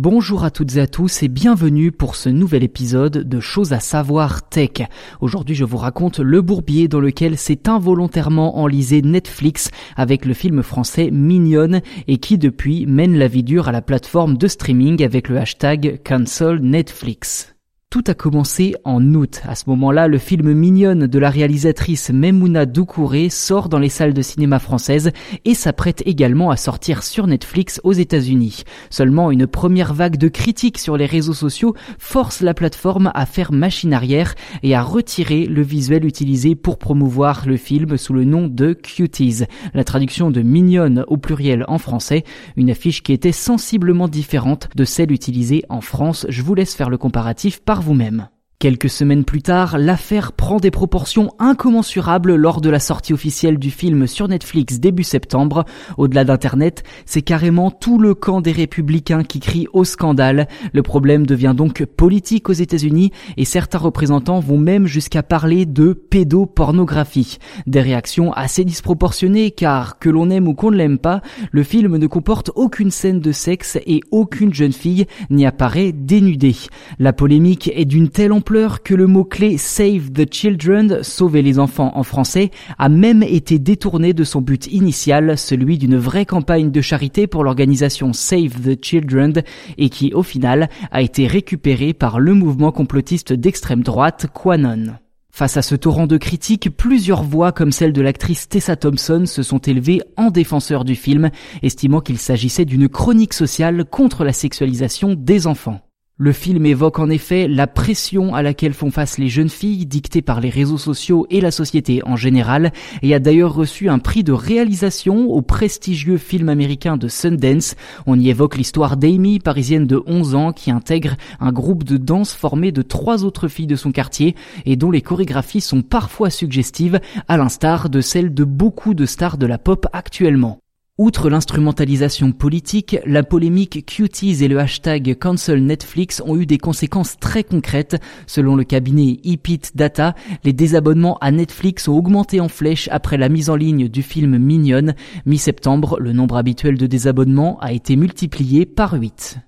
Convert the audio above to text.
Bonjour à toutes et à tous et bienvenue pour ce nouvel épisode de Choses à savoir tech. Aujourd'hui je vous raconte le bourbier dans lequel s'est involontairement enlisé Netflix avec le film français Mignonne et qui depuis mène la vie dure à la plateforme de streaming avec le hashtag Cancel Netflix. Tout a commencé en août. À ce moment-là, le film Mignonne de la réalisatrice Memouna Doucouré sort dans les salles de cinéma françaises et s'apprête également à sortir sur Netflix aux États-Unis. Seulement, une première vague de critiques sur les réseaux sociaux force la plateforme à faire machine arrière et à retirer le visuel utilisé pour promouvoir le film sous le nom de Cuties, la traduction de Mignonne au pluriel en français, une affiche qui était sensiblement différente de celle utilisée en France. Je vous laisse faire le comparatif par vous-même. Quelques semaines plus tard, l'affaire prend des proportions incommensurables lors de la sortie officielle du film sur Netflix début septembre. Au-delà d'Internet, c'est carrément tout le camp des républicains qui crie au scandale. Le problème devient donc politique aux États-Unis et certains représentants vont même jusqu'à parler de pédopornographie. Des réactions assez disproportionnées car, que l'on aime ou qu'on ne l'aime pas, le film ne comporte aucune scène de sexe et aucune jeune fille n'y apparaît dénudée. La polémique est d'une telle que le mot-clé Save the Children, sauver les enfants en français, a même été détourné de son but initial, celui d'une vraie campagne de charité pour l'organisation Save the Children et qui, au final, a été récupéré par le mouvement complotiste d'extrême droite Quanon. Face à ce torrent de critiques, plusieurs voix comme celle de l'actrice Tessa Thompson se sont élevées en défenseur du film, estimant qu'il s'agissait d'une chronique sociale contre la sexualisation des enfants. Le film évoque en effet la pression à laquelle font face les jeunes filles, dictée par les réseaux sociaux et la société en général, et a d'ailleurs reçu un prix de réalisation au prestigieux film américain de Sundance. On y évoque l'histoire d'Amy, parisienne de 11 ans, qui intègre un groupe de danse formé de trois autres filles de son quartier et dont les chorégraphies sont parfois suggestives, à l'instar de celles de beaucoup de stars de la pop actuellement. Outre l'instrumentalisation politique, la polémique Cuties et le hashtag Cancel Netflix ont eu des conséquences très concrètes. Selon le cabinet Ipit Data, les désabonnements à Netflix ont augmenté en flèche après la mise en ligne du film Mignonne. Mi-septembre, le nombre habituel de désabonnements a été multiplié par 8.